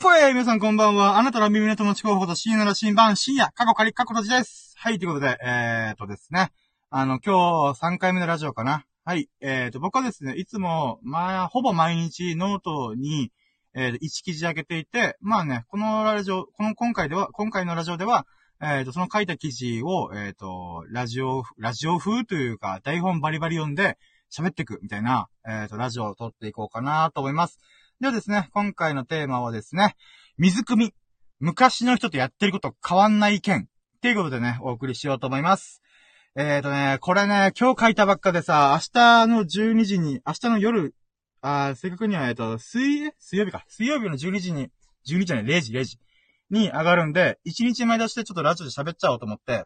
ぽい皆さんこんばんは。あなたの耳の友達候補と深夜の新版、深夜、過去仮、過去とじです。はい、ということで、えーとですね。あの、今日3回目のラジオかな。はい、えーと、僕はですね、いつも、まあ、ほぼ毎日ノートに、えーと、1記事上げていて、まあね、このラジオ、この今回では、今回のラジオでは、えーと、その書いた記事を、えーと、ラジオ、ラジオ風というか、台本バリバリ読んで、喋っていくみたいな、えーと、ラジオを撮っていこうかなと思います。ではですね、今回のテーマはですね、水汲み。昔の人とやってること変わんない件。っていうことでね、お送りしようと思います。えーとね、これね、今日書いたばっかでさ、明日の12時に、明日の夜、あ正確には、えっ、ー、と、水、水曜日か。水曜日の12時に、12時じゃない、0時、0時に上がるんで、1日前出してちょっとラジオで喋っちゃおうと思って。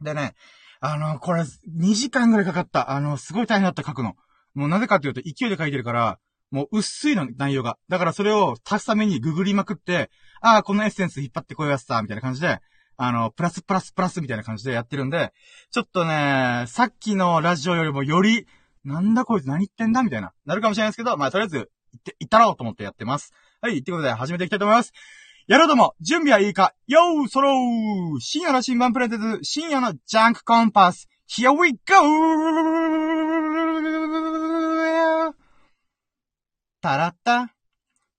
でね、あの、これ、2時間ぐらいかかった。あの、すごい大変だった書くの。もうなぜかというと、勢いで書いてるから、もう薄いの、内容が。だからそれを足すためにググりまくって、ああ、このエッセンス引っ張ってこいやつさ、みたいな感じで、あの、プラスプラスプラスみたいな感じでやってるんで、ちょっとね、さっきのラジオよりもより、なんだこいつ何言ってんだみたいな、なるかもしれないですけど、まあ、とりあえず、行って、行ったろうと思ってやってます。はい、ということで始めていきたいと思います。やろうとも、準備はいいかよーそろー深夜の新版プレゼント深夜のジャンクコンパス Here we go! タラッタ、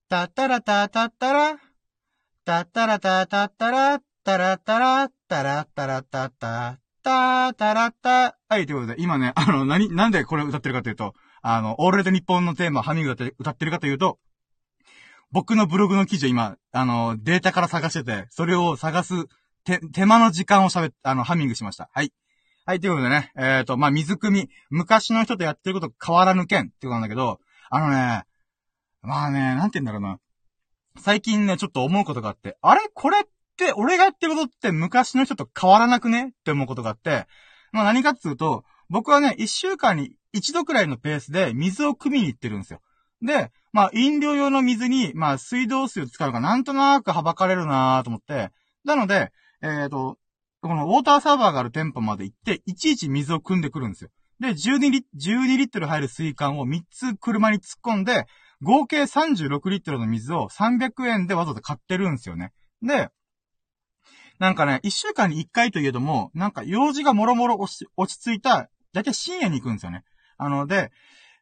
タッタラタタッタラ、タッタラタタッタラ、タラタラ、タラタラタッタ、タタラタ。はい、ということで、今ね、あの、何、なんでこれ歌ってるかというと、あの、オールレッド日本のテーマ、ハミング歌ってるかというと、僕のブログの記事を今、あの、データから探してて、それを探す、手、手間の時間を喋っ、あの、ハミングしました。はい。はい、ということでね、えっ、ー、と、まあ、水汲み、昔の人とやってること変わらぬ件ってことなんだけど、あのね、まあね、なんて言うんだろうな。最近ね、ちょっと思うことがあって、あれ？これって、俺がやってることって昔の人と変わらなくね？って思うことがあって、まあ何かっていうと、僕はね、一週間に一度くらいのペースで水を汲みに行ってるんですよ。で、まあ飲料用の水に、まあ水道水を使うのがなんとなくはばかれるなと思って、なので、えっ、ー、と、このウォーターサーバーがある店舗まで行って、いちいち水を汲んでくるんですよ。で、12リ ,12 リットル入る水管を3つ車に突っ込んで、合計36リットルの水を300円でわざわざ買ってるんですよね。で、なんかね、1週間に1回といえども、なんか用事がもろもろ落ち着いた、だいたい深夜に行くんですよね。あの、で、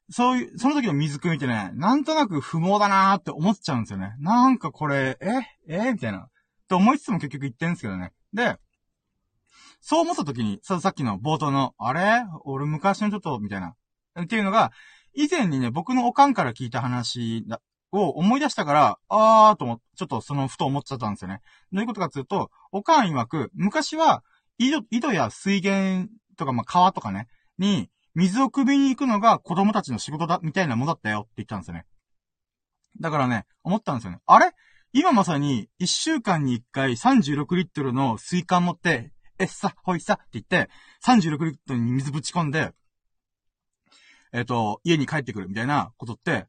そういう、その時の水汲みってね、なんとなく不毛だなーって思っちゃうんですよね。なんかこれ、ええみたいな。と思いつつも結局言ってんですけどね。で、そう思った時に、さ、さっきの冒頭の、あれ？俺昔のちょっと、みたいな。っていうのが、以前にね、僕のおかんから聞いた話を思い出したから、あーとも、ちょっとその、ふと思っちゃったんですよね。どういうことかっていうと、おかん曰く、昔は、井戸、井戸や水源とか、まあ、川とかね、に、水を汲みに行くのが子供たちの仕事だ、みたいなものだったよって言ったんですよね。だからね、思ったんですよね。あれ？今まさに、一週間に一回36リットルの水管持って、えっさ、ほいさって言って、36リットルに水ぶち込んで、えっ、ー、と、家に帰ってくるみたいなことって、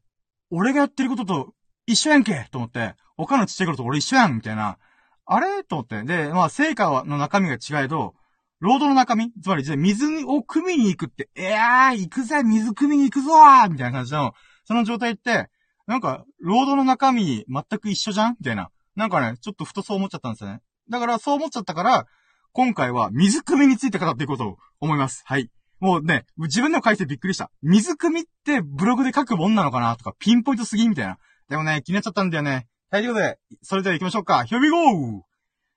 俺がやってることと一緒やんけと思って、他のちっちゃい頃と俺一緒やんみたいな。あれと思って。で、まあ、成果の中身が違えど、ロードの中身つまり、水を汲みに行くって、いやー、行くぜ水汲みに行くぞーみたいな感じの、その状態って、なんか、ロードの中身全く一緒じゃん？みたいな。なんかね、ちょっとふとそう思っちゃったんですよね。だからそう思っちゃったから、今回は水汲みについて語っていこうと思います。はい。もうね、自分でも書いてびっくりした。水汲みってブログで書くもんなのかなとか、ピンポイントすぎみたいな。でもね、気になっちゃったんだよね。はい、ということで、それでは行きましょうか。Here we go!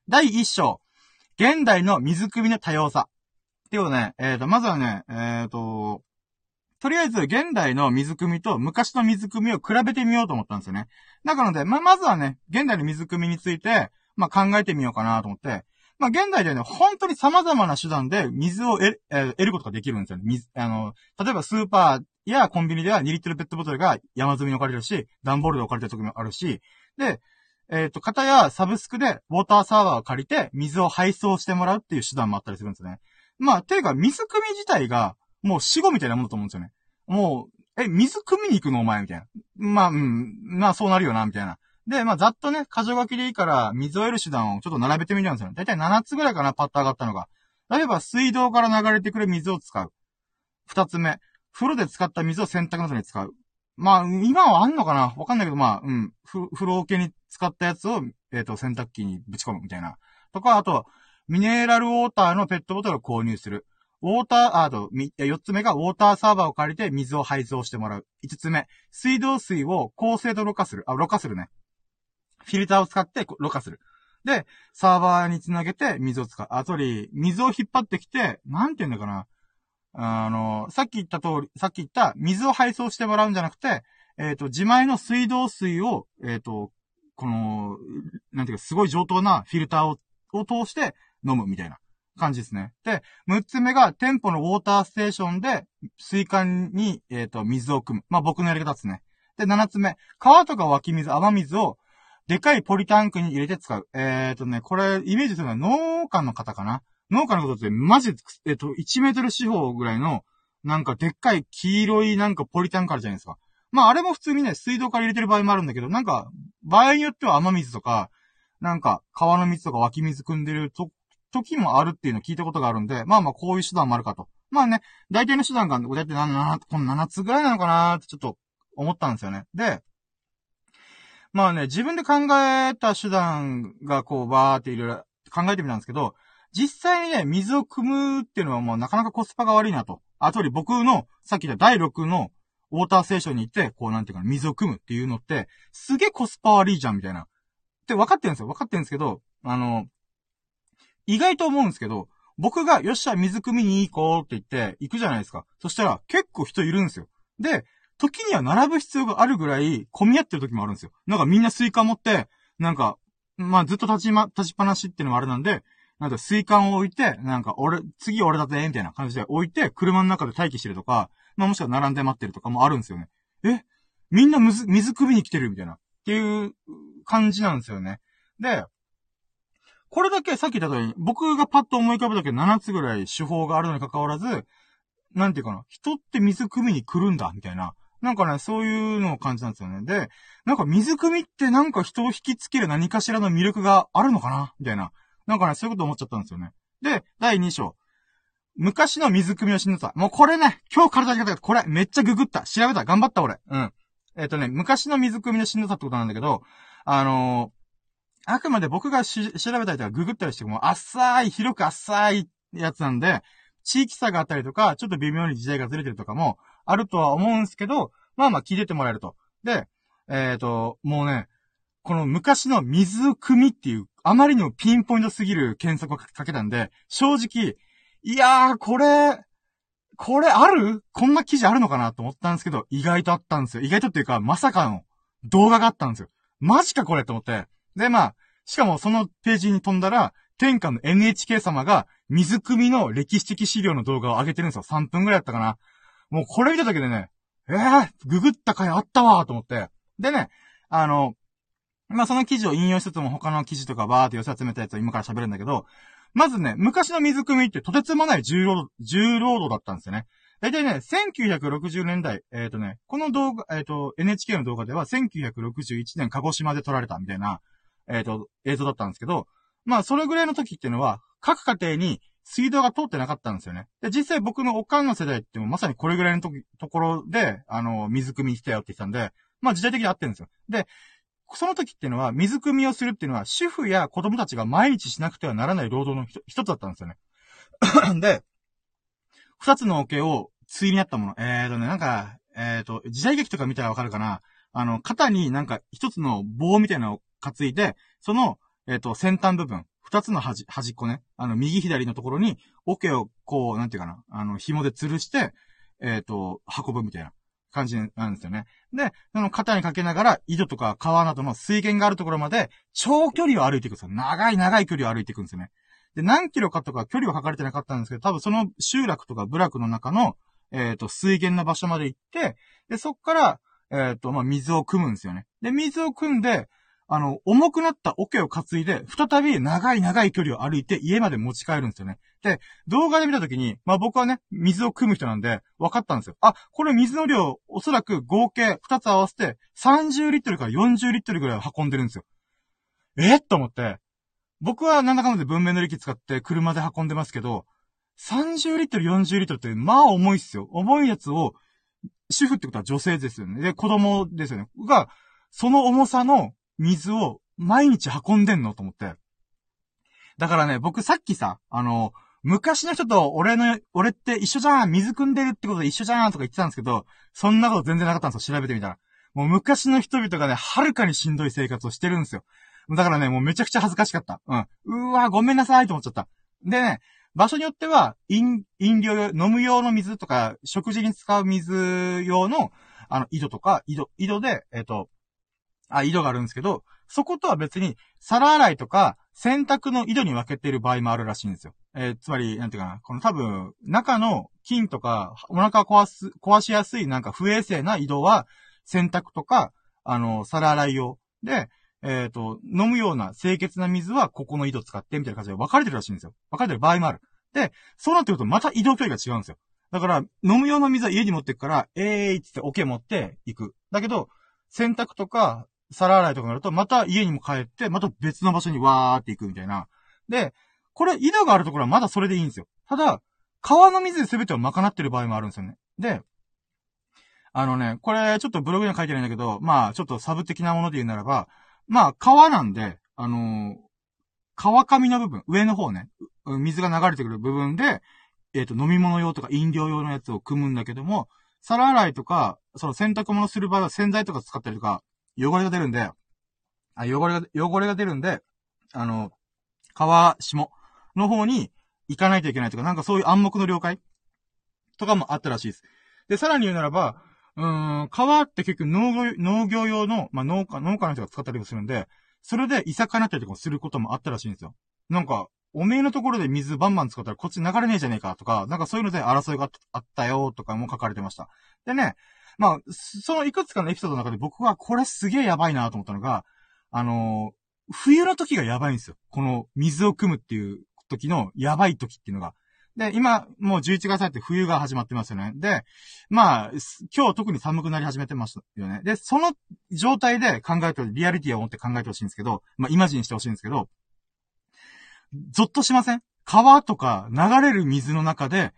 第1章。現代の水汲みの多様さ。っていうことね、えっ、ー、と、まずはね、えっ、ー、と、とりあえず、現代の水汲みと昔の水汲みを比べてみようと思ったんですよね。だからので、ままずはね、現代の水汲みについて、まあ、考えてみようかなと思って、まあ、現代ではね、本当に様々な手段で水を得得ることができるんですよね。水、あの、例えばスーパーやコンビニでは2リットルペットボトルが山積みに置かれるし、段ボールで置かれてる時もあるし、で、えっ、ー、と、方やサブスクでウォーターサーバーを借りて水を配送してもらうっていう手段もあったりするんですよね。まあ、ていうか、水汲み自体が、もう死後みたいなものだと思うんですよね。もう、え、水汲みに行くのお前みたいな。まあ、うん、まあそうなるよな、みたいな。で、まあ、ざっとね、箇条書きでいいから、水を得る手段をちょっと並べてみたんですよ。だいたい7つぐらいかな、パッと上がったのが。例えば、水道から流れてくる水を使う。二つ目、風呂で使った水を洗濯などに使う。まあ、今はあんのかな？わかんないけど、まあ、うん、風呂桶に使ったやつを、えっ、ー、と、洗濯機にぶち込むみたいな。とか、あと、ミネラルウォーターのペットボトルを購入する。ウォーター、あと、四つ目がウォーターサーバーを借りて水を配送してもらう。五つ目、水道水を高精度ろ過する。あ、ろ過するね。フィルターを使ってろ過する。で、サーバーにつなげて水を使う。あ、とり、水を引っ張ってきて、なんて言うんだかな。あの、さっき言った通り、さっき言った水を配送してもらうんじゃなくて、えっ、ー、と、自前の水道水を、えっ、ー、と、この、なんていうか、すごい上等なフィルターを、を通して飲むみたいな感じですね。で、6つ目が店舗のウォーターステーションで水管に、えっ、ー、と、水を汲む。まあ、僕のやり方ですね。で、7つ目、川とか湧き水、雨水をでかいポリタンクに入れて使う。えっ、ー、とね、これ、イメージするのは農家の方かな？農家のことって、マジで、えっ、と、1メートル四方ぐらいの、なんかでっかい黄色いなんかポリタンクあるじゃないですか。まあ、あれも普通にね、水道から入れてる場合もあるんだけど、なんか、場合によっては雨水とか、なんか、川の水とか湧き水汲んでると、時もあるっていうのを聞いたことがあるんで、まあまあ、こういう手段もあるかと。まあね、大体の手段が、大体7、この7つぐらいなのかなってちょっと思ったんですよね。で、まあね、自分で考えた手段がこう、バーっていろいろ考えてみたんですけど、実際にね、水を汲むっていうのはもうなかなかコスパが悪いなと。あとり僕の、さっき言った第6のウォーターステーションに行って、こうなんていうか水を汲むっていうのって、すげえコスパ悪いじゃん、みたいな。って分かってるんですよ。分かってるんですけど、あの、意外と思うんですけど、僕が、よっしゃ、水汲みに行こうって言って、行くじゃないですか。そしたら、結構人いるんですよ。で、時には並ぶ必要があるぐらい、混み合ってる時もあるんですよ。なんかみんなスイカ持って、なんか、まあずっと立ちま、立ちっぱなしっていうのもあれなんで、なんかスイカを置いて、なんか俺、次俺だぜ、みたいな感じで置いて、車の中で待機してるとか、まあもしくは並んで待ってるとかもあるんですよね。え？みんな水、水汲みに来てるみたいな。っていう感じなんですよね。で、これだけさっき言った通り、僕がパッと思い浮かぶだけ7つぐらい手法があるのに関わらず、なんていうかな、人って水汲みに来るんだ、みたいな。なんかね、そういうのを感じたんですよね。で、なんか水汲みってなんか人を引きつける何かしらの魅力があるのかな？みたいな。なんかね、そういうこと思っちゃったんですよね。で、第2章。昔の水汲みのしんどさ。もうこれね、今日体に方これ、めっちゃググった。調べた。頑張った、俺。うん。えっ、ー、とね、昔の水汲みのしんどさってことなんだけど、あのー、あくまで僕がし調べたりとかググったりしても、浅い、広く浅いやつなんで、地域差があったりとか、ちょっと微妙に時代がずれてるとかも、あるとは思うんすけど、まあまあ聞いててもらえると。で、えっ、ー、と、もうね、この昔の水汲みっていう、あまりにもピンポイントすぎる検索をかけたんで、正直、いやー、これ、これある？こんな記事あるのかなと思ったんですけど、意外とあったんですよ。意外とっていうか、まさかの動画があったんですよ。マジかこれと思って。で、まあ、しかもそのページに飛んだら、天下の NHK 様が水汲みの歴史的資料の動画を上げてるんですよ。3分ぐらいだったかな。もうこれ見ただけでね、えー、ググった回あったわーと思って。でね、あの、まあ、その記事を引用しつつも他の記事とかバーって寄せ集めたやつを今から喋るんだけど、まずね、昔の水汲みってとてつもない重労働、重労働だったんですよね。だいたいね、1960年代、えっ、ー、とね、この動画、えっ、ー、と、NHK の動画では1961年鹿児島で撮られたみたいな、えっ、ー、と、映像だったんですけど、まあ、それぐらいの時っていうのは、各家庭に水道が通ってなかったんですよね。で、実際僕のおかんの世代ってもまさにこれぐらいの時、ところで、あの、水汲みしたよって言ったんで、まあ時代的に合ってるんですよ。で、その時っていうのは、水汲みをするっていうのは、主婦や子供たちが毎日しなくてはならない労働の一つだったんですよね。で、二つの桶を対にあったもの。えーとね、なんか、えーと、時代劇とか見たらわかるかな。あの、肩になんか一つの棒みたいなのを担いで、その、えっ、ー、と、先端部分、二つの端、端っこね。あの、右左のところに、桶をこう、なんていうかな、あの、紐で吊るして、えっ、ー、と、運ぶみたいな感じなんですよね。で、その肩にかけながら、井戸とか川などの水源があるところまで、長距離を歩いていくんですよ。長い長い距離を歩いていくんですよね。で、何キロかとか距離は書かれてなかったんですけど、多分その集落とか部落の中の、えっ、ー、と、水源の場所まで行って、で、そっから、えっ、ー、と、まあ、水を汲むんですよね。で、水を汲んで、あの、重くなった桶を担いで、再び長い長い距離を歩いて家まで持ち帰るんですよね。で、動画で見たときに、まあ僕はね、水を汲む人なんで、分かったんですよ。あ、これ水の量、おそらく合計2つ合わせて、30リットルから40リットルぐらい運んでるんですよ。え？と思って、僕はなんだかんだで文明の力使って車で運んでますけど、30リットル、40リットルって、まあ重いっすよ。重いやつを、主婦ってことは女性ですよね。で、子供ですよね。が、その重さの水を毎日運んでんのと思って。だからね、僕さっきさ、あの、昔の人と俺の、俺って一緒じゃん水汲んでるってことで一緒じゃんとか言ってたんですけど、そんなこと全然なかったんですよ。調べてみたら。もう昔の人々がね、はるかにしんどい生活をしてるんですよ。だからね、もうめちゃくちゃ恥ずかしかった。うん。うわごめんなさいと思っちゃった。でね、場所によっては、飲、飲料用、飲む用の水とか、食事に使う水用の、あの、井戸とか、井戸、井戸で、えっ、ー、と、あ、井戸があるんですけど、そことは別に、皿洗いとか、洗濯の井戸に分けている場合もあるらしいんですよ。えー、つまり、なんていうかな、この多分、中の菌とか、お腹壊す、壊しやすいなんか不衛生な井戸は、洗濯とか、あの、皿洗い用。で、えっ、ー、と、飲むような清潔な水はここの井戸使ってみたいな感じで分かれてるらしいんですよ。分かれてる場合もある。で、そうなってくるとまた移動距離が違うんですよ。だから、飲む用の水は家に持ってくから、えーいってオケ持って行く。だけど、洗濯とか、皿洗いとかになると、また家にも帰って、また別の場所にわーって行くみたいな。で、これ、井戸があるところはまだそれでいいんですよ。ただ、川の水で全てを賄ってる場合もあるんですよね。で、あのね、これ、ちょっとブログには書いてないんだけど、まあ、ちょっとサブ的なもので言うならば、まあ、川なんで、あのー、川上の部分、上の方ね、水が流れてくる部分で、えっ、ー、と、飲み物用とか飲料用のやつを組むんだけども、皿洗いとか、その洗濯物する場合は洗剤とか使ったりとか、汚れが出るんで、あ、汚れが、汚れが出るんで、あの、川下の方に行かないといけないとか、なんかそういう暗黙の了解とかもあったらしいです。で、さらに言うならば、うーん、川って結局農業、農業用の、まあ、農家、農家の人が使ったりもするんで、それでいさかなったりとかすることもあったらしいんですよ。なんか、おめえのところで水バンバン使ったらこっち流れねえじゃねえかとか、なんかそういうので争いがあったよとかも書かれてました。でね、まあ、そのいくつかのエピソードの中で僕はこれすげえやばいなと思ったのが、あのー、冬の時がやばいんですよ。この水を汲むっていう時のやばい時っていうのが。で、今、もう11月入って冬が始まってますよね。で、まあ、今日特に寒くなり始めてますよね。で、その状態で考えて、リアリティを持って考えてほしいんですけど、まあ、イマジンしてほしいんですけど、ゾッとしません？川とか流れる水の中で、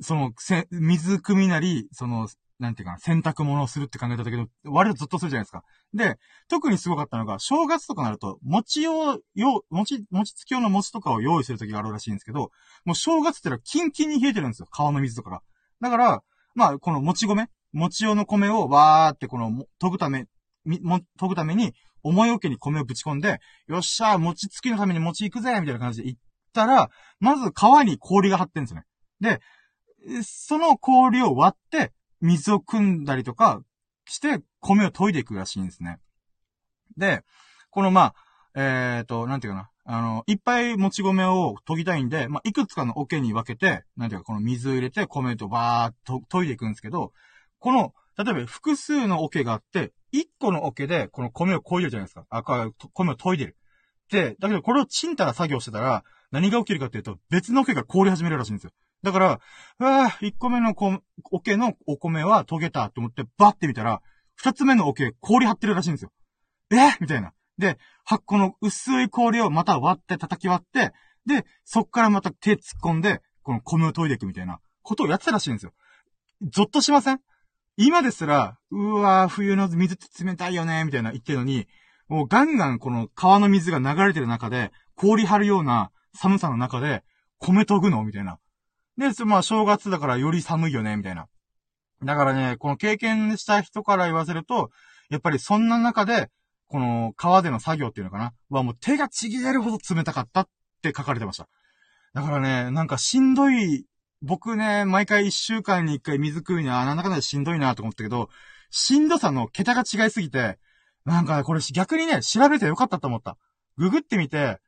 その、水汲みなり、その、なんていうかな、洗濯物をするって考えた時の、割とずっとするじゃないですか。で、特にすごかったのが、正月とかなると、餅を、よ、餅、餅つき用の餅とかを用意する時があるらしいんですけど、もう正月ってのはキンキンに冷えてるんですよ。川の水とかが。だから、まあ、この餅米餅用の米をわーってこの、研ぐため、も、研ぐために、思いおけに米をぶち込んで、よっしゃー、餅つきのために餅行くぜみたいな感じで行ったら、まず川に氷が張ってんですよね。で、その氷を割って、水を汲んだりとかして、米を研いでいくらしいんですね。で、このまあ、えっ、ー、と、なんていうかな。あの、いっぱいもち米を研ぎたいんで、まあ、いくつかの桶に分けて、なんていうか、この水を入れて米とバーっと研いでいくんですけど、この、例えば複数の桶があって、一個の桶でこの米を研いでるじゃないですか。あ、米を研いでる。で、だけどこれをチンたら作業してたら、何が起きるかっていうと、別の桶が凍り始めるらしいんですよ。だから、うわぁ、1個目のこ、桶のお米は研げたと思ってバッて見たら、2つ目の桶氷張ってるらしいんですよ。えみたいな。で、は、この薄い氷をまた割って叩き割って、で、そっからまた手突っ込んで、この米を研いでいくみたいなことをやってたらしいんですよ。ゾッとしません？今ですら、うわぁ、冬の水って冷たいよね、みたいな言ってるのに、もうガンガンこの川の水が流れてる中で、氷張るような寒さの中で、米研ぐの？みたいな。で、まあ、正月だからより寒いよね、みたいな。だからね、この経験した人から言わせると、やっぱりそんな中で、この川での作業っていうのかなはもう手がちぎれるほど冷たかったって書かれてました。だからね、なんかしんどい、僕ね、毎回一週間に一回水食うには、なんだかんだしんどいなと思ったけど、しんどさの桁が違いすぎて、なんかこれ逆にね、調べてよかったと思った。ググってみて、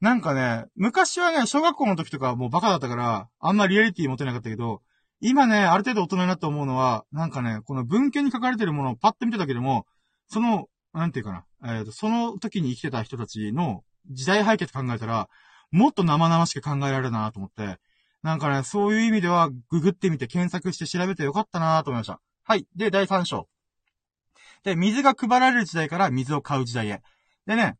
なんかね、昔はね、小学校の時とかもうバカだったから、あんまリアリティ持てなかったけど、今ね、ある程度大人になって思うのは、なんかね、この文献に書かれてるものをパッと見ただけでも、その、なんていうかな、えっ、ー、と、その時に生きてた人たちの時代背景と考えたら、もっと生々しく考えられるなと思って、なんかね、そういう意味では、ググってみて検索して調べてよかったなと思いました。はい。で、第3章。で、水が配られる時代から水を買う時代へ。でね、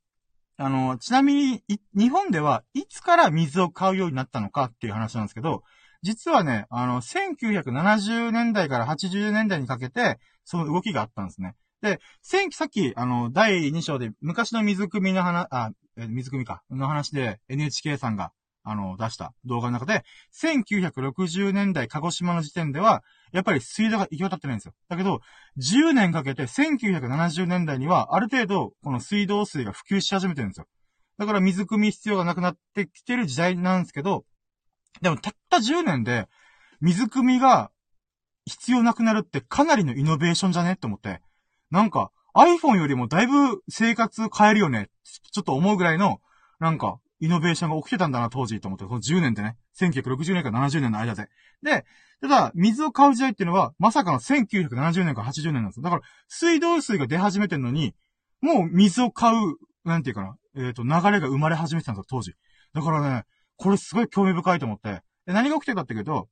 あの、ちなみに、日本ではいつから水を買うようになったのかっていう話なんですけど、実はね、あの、1970年代から80年代にかけて、その動きがあったんですね。で、千、さっき、あの、第2章で昔の水汲みの話、あ、水汲みか、の話で NHK さんが、あの、出した動画の中で、1960年代鹿児島の時点では、やっぱり水道が行き渡ってないんですよ。だけど、10年かけて1970年代には、ある程度、この水道水が普及し始めてるんですよ。だから水汲み必要がなくなってきてる時代なんですけど、でもたった10年で、水汲みが必要なくなるってかなりのイノベーションじゃねって思って。なんか、iPhone よりもだいぶ生活変えるよね。ちょっと思うぐらいの、なんか、イノベーションが起きてたんだな、当時と思って。この10年でね。1960年から70年の間で。で、ただ、水を買う時代っていうのは、まさかの1970年から80年なんですよ。だから、水道水が出始めてるのに、もう水を買う、なんていうかな、えっ、ー、と、流れが生まれ始めてたんですよ、当時。だからね、これすごい興味深いと思って。で、何が起きてるかっていうと、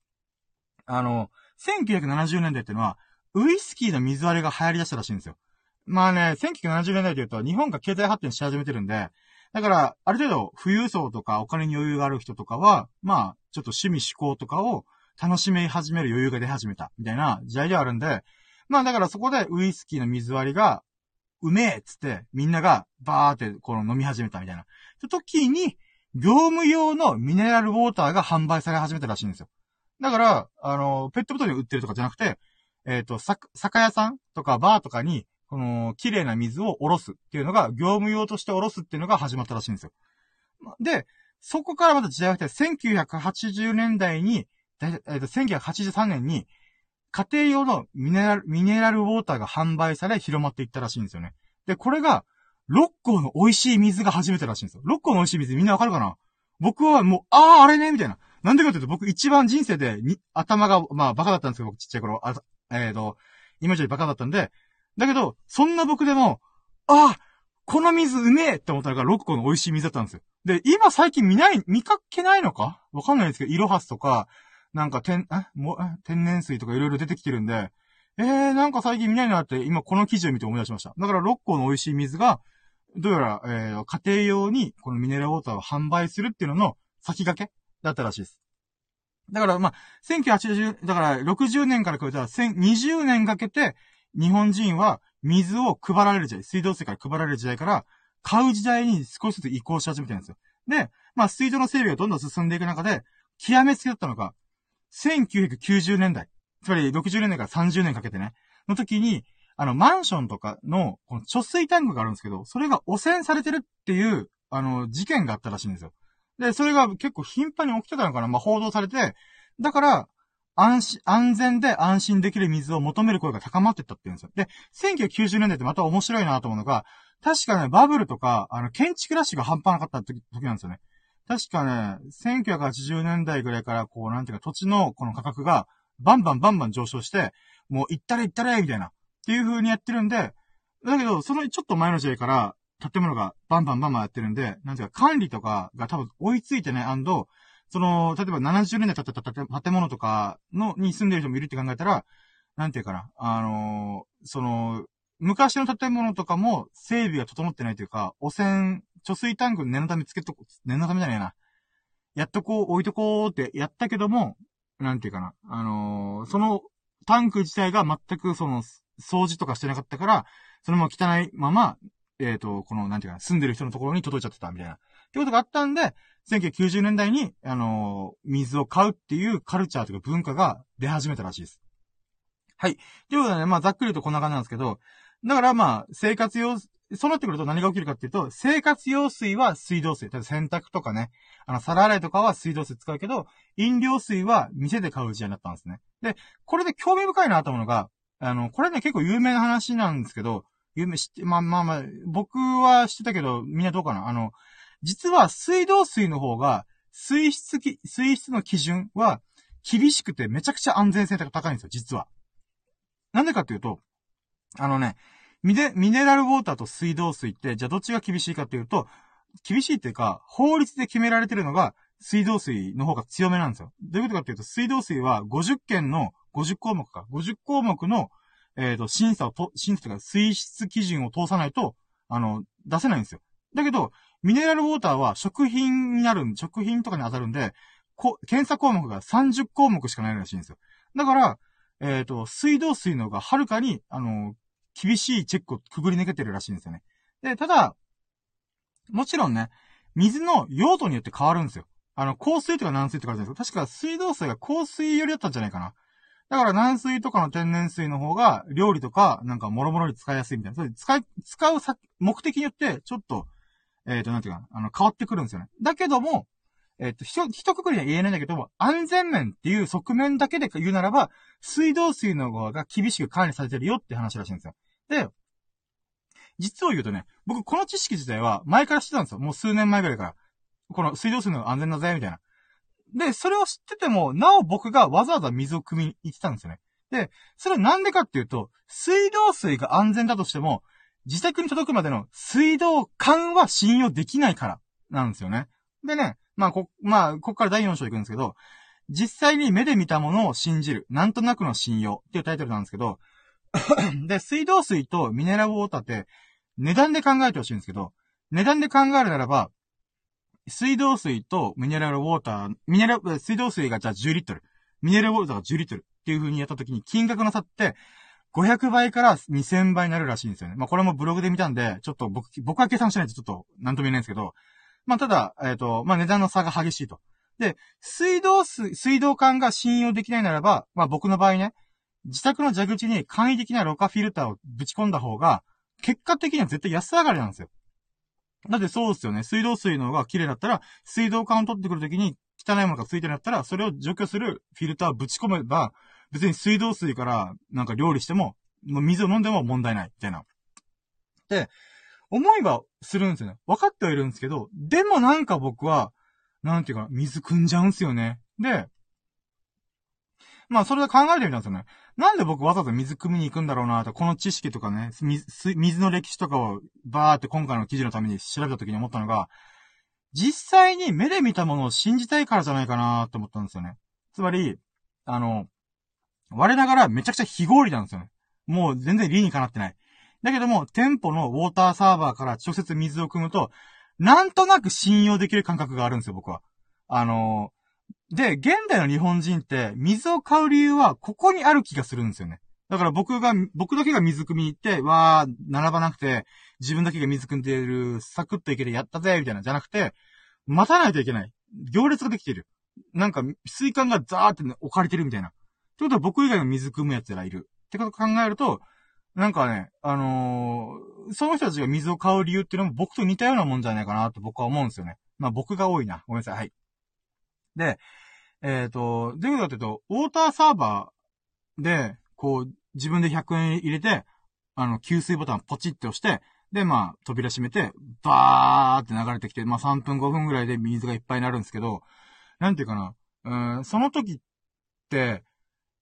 あの、1970年代っていうのは、ウイスキーの水割りが流行り出したらしいんですよ。まあね、1970年代で言うと、日本が経済発展し始めてるんで、だから、ある程度、富裕層とかお金に余裕がある人とかは、まあ、ちょっと趣味思考とかを楽しめ始める余裕が出始めた、みたいな時代ではあるんで、まあだからそこでウイスキーの水割りが、うめえっつって、みんながバーってこの飲み始めたみたいな。時に、業務用のミネラルウォーターが販売され始めたらしいんですよ。だから、あの、ペットボトルに売ってるとかじゃなくて、えっ、ー、と、酒屋さんとかバーとかにこの、綺麗な水をおろすっていうのが、業務用としておろすっていうのが始まったらしいんですよ。で、そこからまた時代が来て、1980年代に、えっ、と、1983年に、家庭用のミネラル、ミネラルウォーターが販売され広まっていったらしいんですよね。で、これが、六甲の美味しい水が初めてらしいんですよ。六甲の美味しい水みんなわかるかな？僕はもう、ああ、あれね？みたいな。なんでかっていうと、僕一番人生でに、頭が、まあ、バカだったんですけど、僕ちっちゃい頃、あえっ、ー、と、今以上にバカだったんで、だけど、そんな僕でも、ああこの水うめえって思ったのが6個の美味しい水だったんですよ。で、今最近見ない、見かけないのか？わかんないですけど、イロハスとか、なんか天、あ、も、天然水とかいろいろ出てきてるんで、えー、なんか最近見ないなって、今この記事を見て思い出しました。だから6個の美味しい水が、どうやら、えー、家庭用にこのミネラルウォーターを販売するっていうのの先駆けだったらしいです。だから、まあ、1980、だから60年から超えたら、20年かけて、日本人は水を配られる時代、水道水から配られる時代から、買う時代に少しずつ移行し始めてるんですよ。で、まあ水道の整備がどんどん進んでいく中で、極めつけだったのが、1990年代、つまり60年代から30年かけてね、の時に、あの、マンションとかの、この貯水タンクがあるんですけど、それが汚染されてるっていう、あの、事件があったらしいんですよ。で、それが結構頻繁に起きてたのかなまあ、報道されて、だから、安心、安全で安心できる水を求める声が高まってったって言うんですよ。で、1990年代ってまた面白いなと思うのが、確かね、バブルとか、あの、建築ラッシュが半端なかった時なんですよね。確かね、1980年代ぐらいから、こう、なんていうか、土地のこの価格が、バンバンバンバン上昇して、もう行ったれ行ったれみたいな、っていう風にやってるんで、だけど、そのちょっと前の時代から、建物がバンバンバンバンやってるんで、なんていうか、管理とかが多分追いついてない、アンド、その、例えば70年代経った建物とかの、に住んでる人もいるって考えたら、なんていうかな、あのー、その、昔の建物とかも整備が整ってないというか、汚染、貯水タンク念のためつけとこ、念のためじゃないな。やっとこう、置いとこうってやったけども、なんていうかな、あのー、そのタンク自体が全くその、掃除とかしてなかったから、そのまま汚いまま、えっ、ー、と、この、なんていうかな、住んでる人のところに届いちゃってたみたいな。ってことがあったんで、1990年代に、あのー、水を買うっていうカルチャーというか文化が出始めたらしいです。はい。ということでね、まあ、ざっくりとこんな感じなんですけど、だからまあ、生活用、そうなってくると何が起きるかっていうと、生活用水は水道水。例えば洗濯とかね、あの、皿洗いとかは水道水使うけど、飲料水は店で買う時代になったんですね。で、これで興味深いなと思うのが、あの、これね、結構有名な話なんですけど、有名、知って、まあまあまあ、僕は知ってたけど、みんなどうかな？あの、実は水道水の方が、水質、水質の基準は厳しくてめちゃくちゃ安全性が高いんですよ、実は。なんでかっていうと、あのね、ミネ、ミネラルウォーターと水道水って、じゃあどっちが厳しいかっていうと、厳しいっていうか、法律で決められてるのが、水道水の方が強めなんですよ。どういうことかっていうと、水道水は50件の50項目か、50項目の、えっ、ー、と、審査をと、審査というか水質基準を通さないと、あの、出せないんですよ。だけど、ミネラルウォーターは食品になる、食品とかに当たるんで、こ検査項目が30項目しかないらしいんですよ。だから、えっ、ー、と、水道水の方がはるかに、あの、厳しいチェックをくぐり抜けてるらしいんですよね。で、ただ、もちろんね、水の用途によって変わるんですよ。あの、香水とか軟水とかあるじゃないですか。確か水道水が香水よりだったんじゃないかな。だから軟水とかの天然水の方が、料理とか、なんか、もろもろに使いやすいみたいな。それ使い、使うさ、目的によって、ちょっと、えっ、ー、と、なんていうか、あの、変わってくるんですよね。だけども、えっ、ー、と、ひと、一括りには言えないんだけども、安全面っていう側面だけで言うならば、水道水の側が厳しく管理されてるよって話らしいんですよ。で、実を言うとね、僕この知識自体は前から知ってたんですよ。もう数年前ぐらいから。この水道水の安全だぜ、みたいな。で、それを知ってても、なお僕がわざわざ水を汲みに行ってたんですよね。で、それはなんでかっていうと、水道水が安全だとしても、自宅に届くまでの水道管は信用できないからなんですよね。でね、まあ、こ、まあ、ここから第4章行くんですけど、実際に目で見たものを信じる、なんとなくの信用っていうタイトルなんですけど、で、水道水とミネラルウォーターって値段で考えてほしいんですけど、値段で考えるならば、水道水とミネラルウォーター、ミネラル、水道水がじゃあ10リットル、ミネラルウォーターが10リットルっていう風にやった時に金額の差って、500倍から2000倍になるらしいんですよね。まあ、これもブログで見たんで、ちょっと僕、僕は計算しないとちょっと、なんとも言えないんですけど、まあ、ただ、えっ、ー、と、まあ、値段の差が激しいと。で、水道水、水道管が信用できないならば、まあ、僕の場合ね、自宅の蛇口に簡易的なろ過フィルターをぶち込んだ方が、結果的には絶対安上がりなんですよ。だってそうですよね。水道水の方が綺麗だったら、水道管を取ってくるときに汚いものがついてるんだったら、それを除去するフィルターをぶち込めば、別に水道水からなんか料理しても、もう水を飲んでも問題ない、みたいな。で、思いはするんですよね。分かってはいるんですけど、でもなんか僕は、なんていうか、水汲んじゃうんすよね。で、まあ、それで考えてみたんですよね。なんで僕わざわざ水汲みに行くんだろうなと、この知識とかね、水、水の歴史とかをバーって今回の記事のために調べた時に思ったのが、実際に目で見たものを信じたいからじゃないかなって思ったんですよね。つまり、あの、我ながらめちゃくちゃ非合理なんですよね。もう全然理にかなってない。だけども、店舗のウォーターサーバーから直接水を汲むと、なんとなく信用できる感覚があるんですよ、僕は。あので、現代の日本人って水を買う理由はここにある気がするんですよね。だから僕が、僕だけが水汲みに行って、わー、並ばなくて、自分だけが水汲んでいる、サクッといけてやったぜ、みたいな、じゃなくて、待たないといけない。行列ができてる。なんか、水管がザーって、置かれてるみたいな。ってことは僕以外の水汲む奴らいる。ってこと考えると、なんかね、あのー、その人たちが水を買う理由っていうのも僕と似たようなもんじゃないかなと僕は思うんですよね。まあ僕が多いな。ごめんなさい。はい。で、えっ、ー、と、どういうことかというと、ウォーターサーバーで、こう、自分で100円入れて、あの、給水ボタンポチって押して、で、まあ、扉閉めて、バーって流れてきて、まあ3分5分ぐらいで水がいっぱいになるんですけど、なんていうかな、うん、その時って、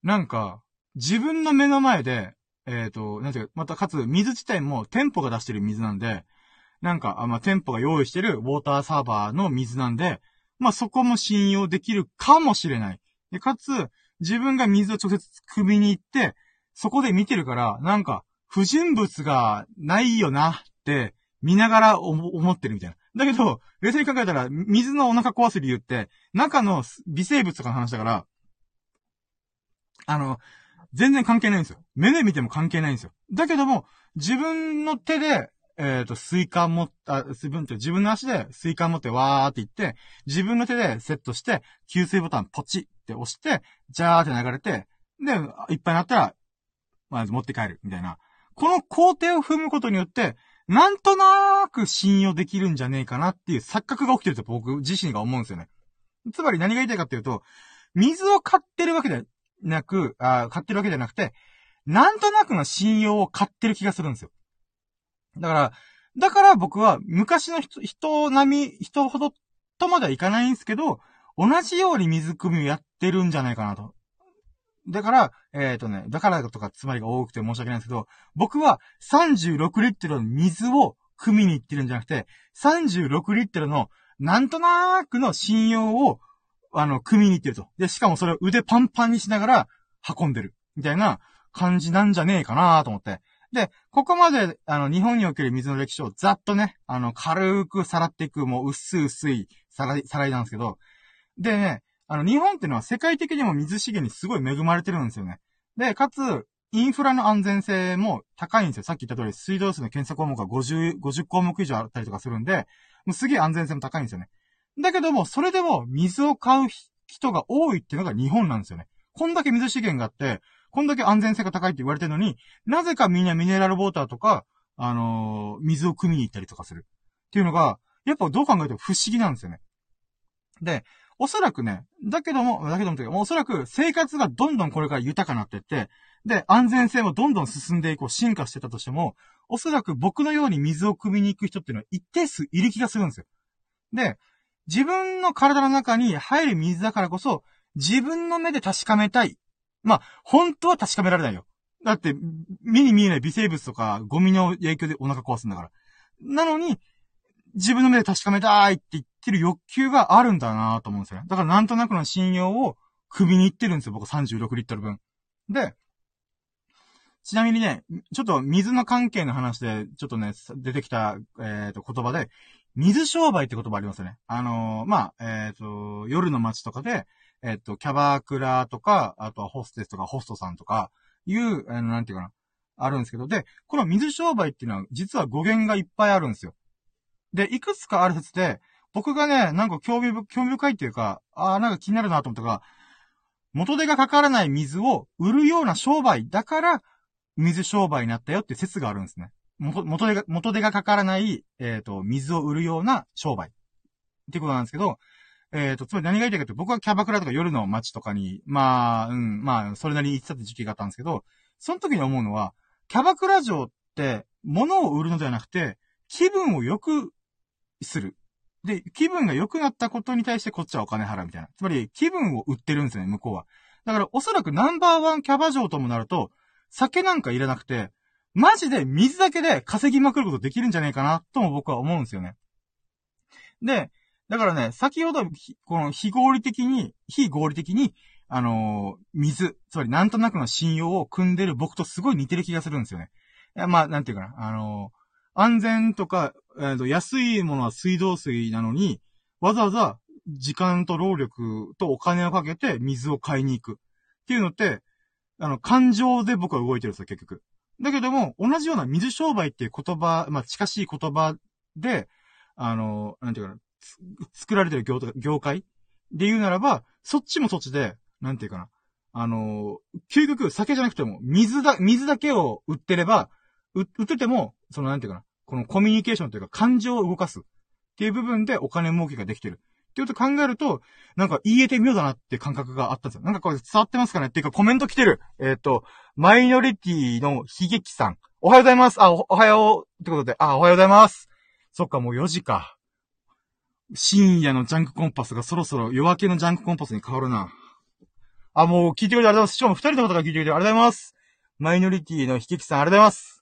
なんか、自分の目の前で、えっ、ー、と、なんていうか、またかつ、水自体も店舗が出してる水なんで、なんか、あまあ、店舗が用意してるウォーターサーバーの水なんで、まあ、そこも信用できるかもしれない。で、かつ、自分が水を直接首に行って、そこで見てるから、なんか、不純物がないよなって見ながら思ってるみたいな。だけど、冷静に考えたら、水のお腹壊す理由って、中の微生物とかの話だから、あの、全然関係ないんですよ。目で見ても関係ないんですよ。だけども、自分の手で、えっ、ー、と、水管持った、自分って自分の足で水管持ってわーって言って、自分の手でセットして、給水ボタンポチって押して、ジャーって流れて、で、いっぱいになったら、まず持って帰る、みたいな。この工程を踏むことによって、なんとなーく信用できるんじゃねえかなっていう錯覚が起きてると僕自身が思うんですよね。つまり何が言いたいかっていうと、水を買ってるわけでなく、あ買ってるわけじゃなくて、なんとなくの信用を買ってる気がするんですよ。だから、だから僕は昔の人、人並み、人ほどとまではいかないんですけど、同じように水汲みをやってるんじゃないかなと。だから、えっ、ー、とね、だからとかつまりが多くて申し訳ないんですけど、僕は36リットルの水を汲みに行ってるんじゃなくて、36リットルのなんとなーくの信用を、あの、汲みに行ってると。で、しかもそれを腕パンパンにしながら運んでる。みたいな感じなんじゃねえかなと思って。で、ここまで、あの、日本における水の歴史をざっとね、あの、軽くさらっていく、もう薄い薄いさらい、さらいなんですけど、でね、あの、日本っていうのは世界的にも水資源にすごい恵まれてるんですよね。で、かつ、インフラの安全性も高いんですよ。さっき言った通り、水道水の検査項目が50、50項目以上あったりとかするんで、もうすげえ安全性も高いんですよね。だけども、それでも水を買う人が多いっていうのが日本なんですよね。こんだけ水資源があって、こんだけ安全性が高いって言われてるのに、なぜかみんなミネラルウォーターとか、あのー、水を汲みに行ったりとかする。っていうのが、やっぱどう考えても不思議なんですよね。で、おそらくね、だけども、だけども、おそらく生活がどんどんこれから豊かになっていって、で、安全性もどんどん進んでいこう、進化してたとしても、おそらく僕のように水を汲みに行く人っていうのは一定数いる気がするんですよ。で、自分の体の中に入る水だからこそ、自分の目で確かめたい。まあ、本当は確かめられないよ。だって、目に見えない微生物とか、ゴミの影響でお腹壊すんだから。なのに、自分の目で確かめたいって言ってる欲求があるんだなと思うんですよ。だからなんとなくの信用を首に行ってるんですよ、僕36リットル分。で、ちなみにね、ちょっと水の関係の話で、ちょっとね、出てきた、えっ、ー、と、言葉で、水商売って言葉ありますよね。あのー、まあ、えっ、ー、と、夜の街とかで、えっ、と、キャバクラとか、あとはホステスとかホストさんとか、いう、えー、なんていうかな、あるんですけど、で、この水商売っていうのは、実は語源がいっぱいあるんですよ。で、いくつかある説で、僕がね、なんか興味興味深いっていうか、ああ、なんか気になるなと思ったが、元手がかからない水を売るような商売だから、水商売になったよって説があるんですね。元手が、元手がかからない、えっ、ー、と、水を売るような商売。っていうことなんですけど、えっ、ー、と、つまり何が言いたいかって、僕はキャバクラとか夜の街とかに、まあ、うん、まあ、それなりに行ってた時期があったんですけど、その時に思うのは、キャバクラ城って、物を売るのではなくて、気分を良くする。で、気分が良くなったことに対してこっちはお金払うみたいな。つまり、気分を売ってるんですよね、向こうは。だから、おそらくナンバーワンキャバ嬢ともなると、酒なんかいらなくて、マジで水だけで稼ぎまくることできるんじゃないかな、とも僕は思うんですよね。で、だからね、先ほど、この非合理的に、非合理的に、あのー、水、つまりなんとなくの信用を組んでる僕とすごい似てる気がするんですよね。いや、まあ、なんていうかな、あのー、安全とか、え、ー、と、安いものは水道水なのに、わざわざ時間と労力とお金をかけて水を買いに行く。っていうのって、あの、感情で僕は動いてるんですよ、結局。だけども、同じような水商売っていう言葉、まあ、近しい言葉で、あの、なんていうかな、作られてる業業界で言うならば、そっちもそっちで、なんていうかな、あの、究極酒じゃなくても、水だ、水だけを売ってれば、売ってても、そのなんていうかな、このコミュニケーションというか感情を動かすっていう部分でお金儲けができてる。っていうと考えると、なんか言えてみようだなって感覚があったんですよ。なんかこれ伝わってますかね？っていうかコメント来てる。えっ、ー、と、マイノリティの悲劇さん。おはようございます。あ、おはよう。ってことで、あ、おはようございます。そっか、もう4時か。深夜のジャンクコンパスがそろそろ夜明けのジャンクコンパスに変わるな。あ、もう聞いてくれてありがとうございます。しかも二人の方が聞いてくれてありがとうございます。マイノリティの悲劇さん、ありがとうございます。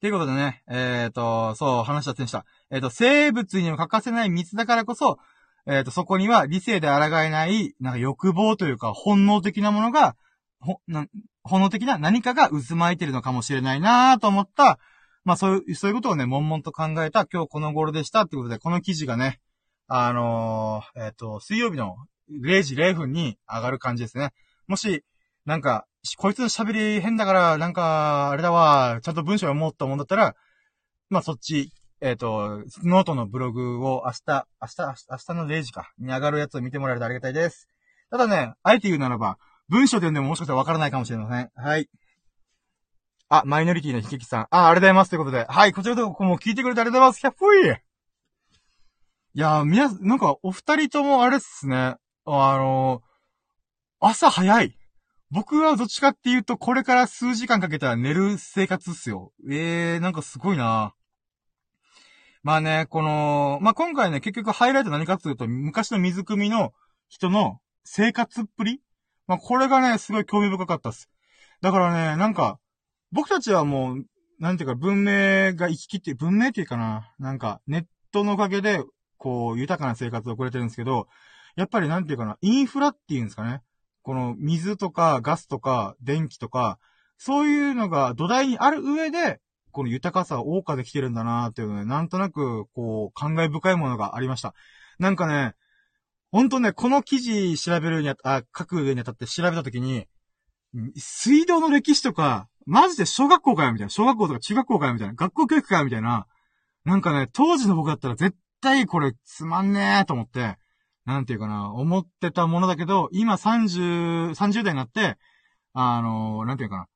ということでね、えっ、ー、と、そう、話したってんした。えっ、ー、と、生物にも欠かせない蜜だからこそ、えっ、ー、と、そこには理性で抗えない、なんか欲望というか、本能的なものが、ほ、な、本能的な何かが渦巻いてるのかもしれないなと思った、まあそういう、そういうことをね、悶々と考えた今日この頃でしたってことで、この記事がね、あの、えっ、と、水曜日の0時0分に上がる感じですね。もし、なんか、こいつ喋り変だから、なんか、あれだわ、ちゃんと文章読もうと思うんだったら、まあ、そっち、えっ、ー、と、ノートのブログを明日、明日、明日の0時か、に上がるやつを見てもらえるとありがたいです。ただね、あえて言うならば、文章で読んでももしかしたらわからないかもしれません。はい。あ、マイノリティの悲劇さん。あ、ありがとうございます。ということで。はい、こちらとここも聞いてくれてありがとうございます。100歩いいやー、みな、なんか、お二人ともあれっすね。あのー、朝早い。僕はどっちかっていうと、これから数時間かけたら寝る生活っすよ。えー、なんかすごいなまあね、この、まあ、今回ね、結局ハイライト何かっていうと、昔の水汲みの人の生活っぷり？まあ、これがね、すごい興味深かったっす。だからね、なんか、僕たちはもう、なんていうか、文明が生き切って、文明っていうかな、なんか、ネットのおかげで、こう、豊かな生活を送れてるんですけど、やっぱりなんていうかな、インフラっていうんですかね。この水とかガスとか電気とか、そういうのが土台にある上で、この豊かさを謳歌できてるんだなーっていうのね、なんとなく、こう、感慨深いものがありました。なんかね、ほんとね、この記事調べるにあ、あ、書く上にあたって調べたときに、水道の歴史とか、マジで小学校かよみたいな。小学校とか中学校かよみたいな。学校教育かよみたいな。なんかね、当時の僕だったら絶対これつまんねえと思って、なんていうかな、思ってたものだけど、今30、30代になって、あの、なんていうかな。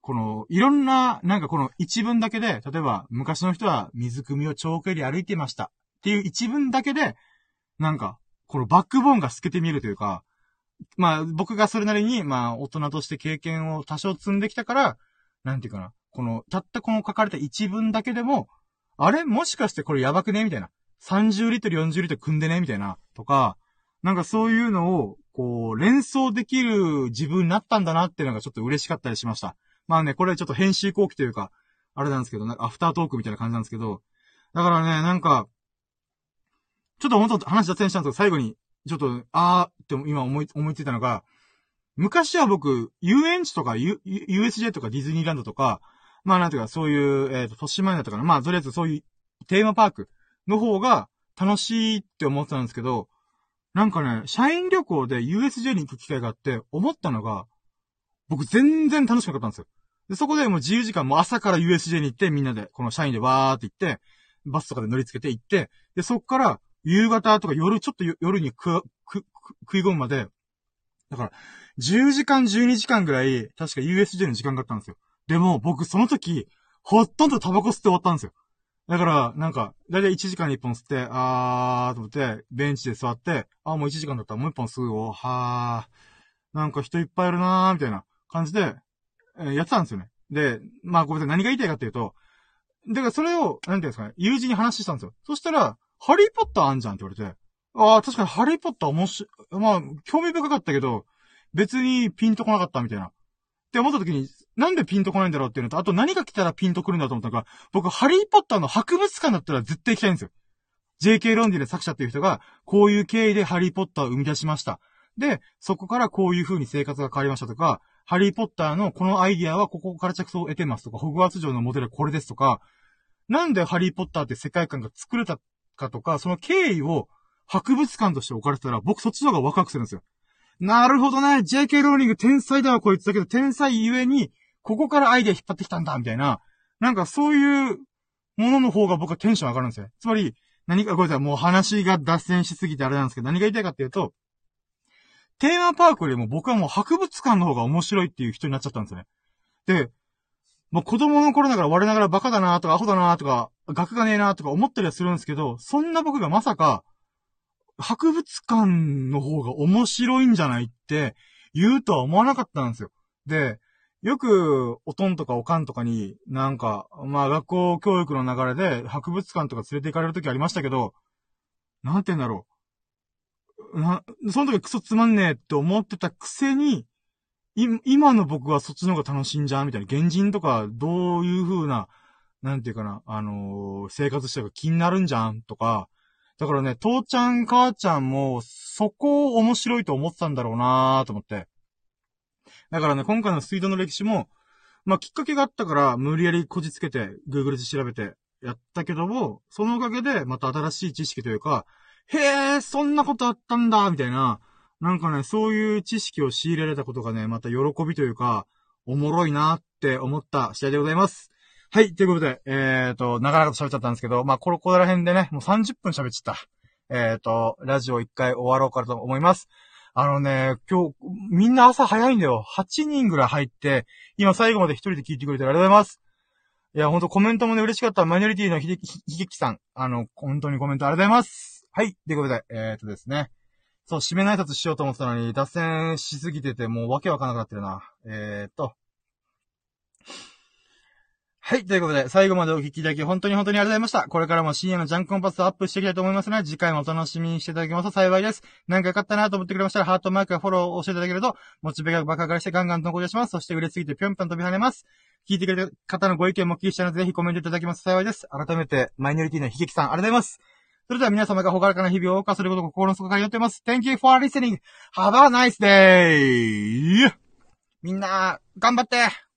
この、いろんな、なんかこの一文だけで、例えば、昔の人は水汲みを長距離歩いてました。っていう一文だけで、なんか、このバックボーンが透けて見るというか、まあ、僕がそれなりに、まあ、大人として経験を多少積んできたから、なんていうかな。この、たったこの書かれた一文だけでも、あれ？もしかしてこれやばくね？みたいな。30リットル、40リットル組んでねみたいな。とか、なんかそういうのを、こう、連想できる自分になったんだなっていうのがちょっと嬉しかったりしました。まあね、これちょっと編集後期というか、あれなんですけど、なんかアフタートークみたいな感じなんですけど、だからね、なんか、ちょっと本当話脱線したんですけど、最後に、ちょっと、あーって今思い、思いついたのが、昔は僕、遊園地とか、U、USJ とかディズニーランドとか、まあなんていうか、そういう、えっ、ー、と、都市マイナーとかな、まあとりあえずそういうテーマパークの方が楽しいって思ってたんですけど、なんかね、社員旅行で USJ に行く機会があって思ったのが、僕全然楽しくなかったんですよ。で、そこでもう自由時間も朝から USJ に行ってみんなで、この社員でわーって行って、バスとかで乗り付けて行って、で、そっから夕方とか夜、ちょっと夜に、食い込むまで、だから、10時間、12時間ぐらい、確か USJ の時間があったんですよ。でも、僕、その時、ほとんどタバコ吸って終わったんですよ。だから、なんか、だいたい1時間に1本吸って、あーと思って、ベンチで座って、あーもう1時間だったらもう1本吸うよ、はー。なんか人いっぱいいるなー、みたいな感じで、えー、やってたんですよね。で、まあごめんなさい、何が言いたいかっていうと、だからそれを、なんていうんですかね、友人に話したんですよ。そしたら、ハリーポッターあんじゃんって言われて、ああ、確かにハリーポッター面白い、まあ、興味深かったけど、別にピンとこなかったみたいな。って思った時に、なんでピンとこないんだろうっていうのと、あと何が来たらピンとくるんだと思ったのか、僕、ハリーポッターの博物館だったら絶対行きたいんですよ。JK ロンディの作者っていう人が、こういう経緯でハリーポッターを生み出しました。で、そこからこういう風に生活が変わりましたとか、ハリーポッターのこのアイディアはここから着想を得てますとか、ホグワーツ城のモデルはこれですとか、なんでハリーポッターって世界観が作れたかとか、その経緯を博物館として置かれてたら、僕そっちの方がワクワクするんですよ。なるほどね。JK ローリング天才だわ、こいつだけど、天才ゆえに、ここからアイデア引っ張ってきたんだ、みたいな。なんかそういうものの方が僕はテンション上がるんですよ。つまり、何か、ごめんなさい、もう話が脱線しすぎてあれなんですけど、何が言いたいかっていうと、テーマパークよりも僕はもう博物館の方が面白いっていう人になっちゃったんですよね。で、もう子供の頃ながら我ながらバカだなとかアホだなとか、学がねえなとか思ったりはするんですけど、そんな僕がまさか、博物館の方が面白いんじゃないって言うとは思わなかったんですよ。で、よく、おとんとかおかんとかに、なんか、まあ学校教育の流れで博物館とか連れて行かれる時ありましたけど、なんて言うんだろう。な、その時クソつまんねえって思ってたくせに、い、今の僕はそっちの方が楽しんじゃんみたいな。現人とか、どういう風な、なんていうかな、あのー、生活してるか気になるんじゃんとか、だからね、父ちゃん、母ちゃんも、そこを面白いと思ってたんだろうなーと思って。だからね、今回の水道の歴史も、まあ、きっかけがあったから、無理やりこじつけて、Google で調べて、やったけども、そのおかげで、また新しい知識というか、へえ、そんなことあったんだみたいな、なんかね、そういう知識を仕入れられたことがね、また喜びというか、おもろいなって思った試合でございます。はい、ということで、えっ、ー、と、長々と喋っちゃったんですけど、まあ、ここ、こら辺でね、もう30分喋っちゃった。えっ、ー、と、ラジオ一回終わろうかと思います。あのね、今日、みんな朝早いんだよ。8人ぐらい入って、今最後まで一人で聞いてくれてありがとうございます。いや、ほんとコメントもね、嬉しかった。マイノリティのひでき、ひげきさん。あの、本当にコメントありがとうございます。はい、ということで、えっ、とですね。そう、締めの挨拶しようと思ってたのに、脱線しすぎてて、もうわけわかんなくなってるな。えっ、と。はい。ということで、最後までお聞きいただき、本当に本当にありがとうございました。これからも深夜のジャンコンパスをアップしていきたいと思いますので、次回もお楽しみにしていただけますと幸いです。なんかよかったなと思ってくれましたら、ハートマークやフォローを押していただけると、モチベが爆上がりしてガンガン投稿します。そして嬉しすぎてぴょんぴょん飛び跳ねます。聞いてくれた方のご意見も聞きしたので、ぜひコメントいただけますと幸いです。改めて、マイノリティの悲劇さん、ありがとうございます。それでは皆様がほがらかな日々を謳歌することを心の底から祈っています。Thank you for listening. Have a nice day! みんな、頑張って